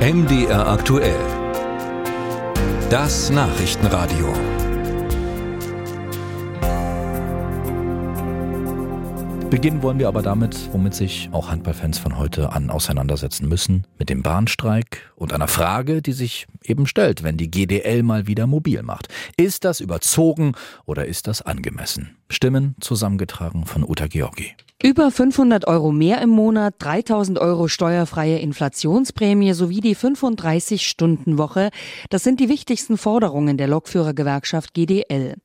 MDR aktuell. Das Nachrichtenradio. Beginnen wollen wir aber damit, womit sich auch Handballfans von heute an auseinandersetzen müssen, mit dem Bahnstreik und einer Frage, die sich eben stellt, wenn die GDL mal wieder mobil macht. Ist das überzogen oder ist das angemessen? Stimmen zusammengetragen von Uta Georgi. Über 500 Euro mehr im Monat, 3000 Euro steuerfreie Inflationsprämie sowie die 35-Stunden-Woche. Das sind die wichtigsten Forderungen der Lokführergewerkschaft GDL.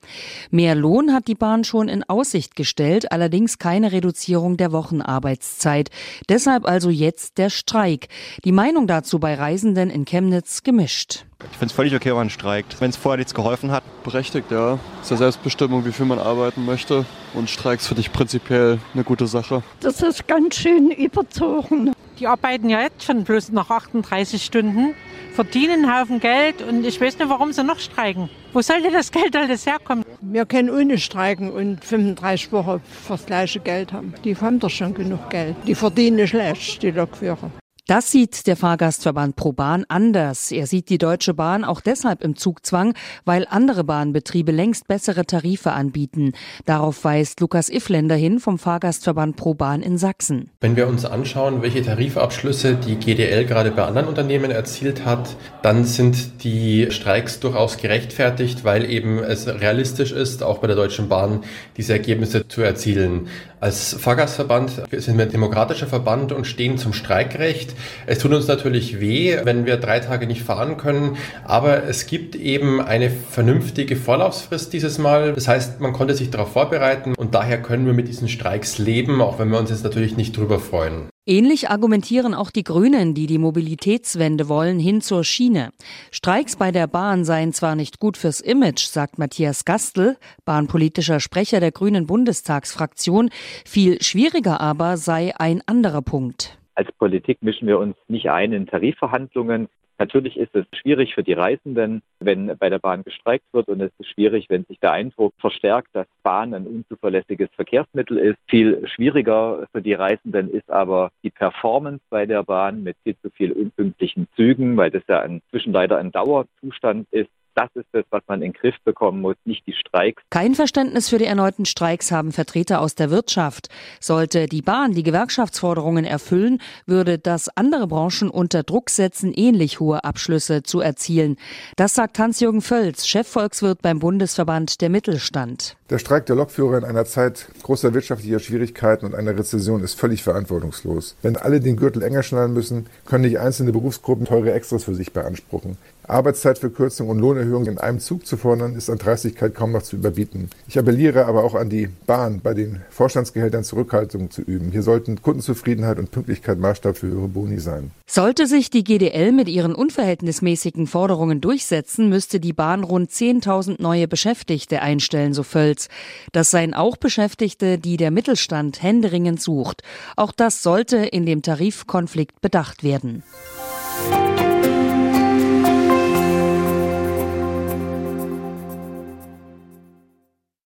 Mehr Lohn hat die Bahn schon in Aussicht gestellt, allerdings keine Reduzierung der Wochenarbeitszeit. Deshalb also jetzt der Streik. Die Meinung dazu bei Reisenden in Chemnitz gemischt. Ich finde es völlig okay, wenn man streikt. Wenn es vorher nichts geholfen hat. Berechtigt, ja. Es ist ja Selbstbestimmung, wie viel man arbeiten möchte. Und Streiks finde ich prinzipiell eine gute Sache. Das ist ganz schön überzogen. Die arbeiten ja jetzt schon bloß nach 38 Stunden, verdienen einen Haufen Geld und ich weiß nicht, warum sie noch streiken. Wo sollte das Geld alles herkommen? Wir können ohne streiken und 35 Wochen fürs gleiche Geld haben. Die haben doch schon genug Geld. Die verdienen schlecht, die Lokführer. Das sieht der Fahrgastverband ProBahn anders. Er sieht die Deutsche Bahn auch deshalb im Zugzwang, weil andere Bahnbetriebe längst bessere Tarife anbieten. Darauf weist Lukas Ifländer hin vom Fahrgastverband ProBahn in Sachsen. Wenn wir uns anschauen, welche Tarifabschlüsse die GDL gerade bei anderen Unternehmen erzielt hat, dann sind die Streiks durchaus gerechtfertigt, weil eben es realistisch ist, auch bei der Deutschen Bahn diese Ergebnisse zu erzielen. Als Fahrgastverband sind wir ein demokratischer Verband und stehen zum Streikrecht. Es tut uns natürlich weh, wenn wir drei Tage nicht fahren können, aber es gibt eben eine vernünftige Vorlaufsfrist dieses Mal. Das heißt, man konnte sich darauf vorbereiten und daher können wir mit diesen Streiks leben, auch wenn wir uns jetzt natürlich nicht drüber freuen. Ähnlich argumentieren auch die Grünen, die die Mobilitätswende wollen, hin zur Schiene. Streiks bei der Bahn seien zwar nicht gut fürs Image, sagt Matthias Gastel, bahnpolitischer Sprecher der Grünen Bundestagsfraktion. Viel schwieriger aber sei ein anderer Punkt. Als Politik mischen wir uns nicht ein in Tarifverhandlungen. Natürlich ist es schwierig für die Reisenden, wenn bei der Bahn gestreikt wird und es ist schwierig, wenn sich der Eindruck verstärkt, dass Bahn ein unzuverlässiges Verkehrsmittel ist. Viel schwieriger für die Reisenden ist aber die Performance bei der Bahn mit viel zu viel unpünktlichen Zügen, weil das ja inzwischen leider ein Dauerzustand ist. Das ist es, was man in den Griff bekommen muss, nicht die Streiks. Kein Verständnis für die erneuten Streiks haben Vertreter aus der Wirtschaft. Sollte die Bahn die Gewerkschaftsforderungen erfüllen, würde das andere Branchen unter Druck setzen, ähnlich hohe Abschlüsse zu erzielen. Das sagt Hans-Jürgen Völz, Chefvolkswirt beim Bundesverband der Mittelstand. Der Streik der Lokführer in einer Zeit großer wirtschaftlicher Schwierigkeiten und einer Rezession ist völlig verantwortungslos. Wenn alle den Gürtel enger schnallen müssen, können nicht einzelne Berufsgruppen teure Extras für sich beanspruchen. Arbeitszeitverkürzung und Lohnerhöhung in einem Zug zu fordern, ist an Dreistigkeit kaum noch zu überbieten. Ich appelliere aber auch an die Bahn, bei den Vorstandsgehältern Zurückhaltung zu üben. Hier sollten Kundenzufriedenheit und Pünktlichkeit Maßstab für höhere Boni sein. Sollte sich die GDL mit ihren unverhältnismäßigen Forderungen durchsetzen, müsste die Bahn rund 10.000 neue Beschäftigte einstellen, so Völz. Das seien auch Beschäftigte, die der Mittelstand händeringend sucht. Auch das sollte in dem Tarifkonflikt bedacht werden. Musik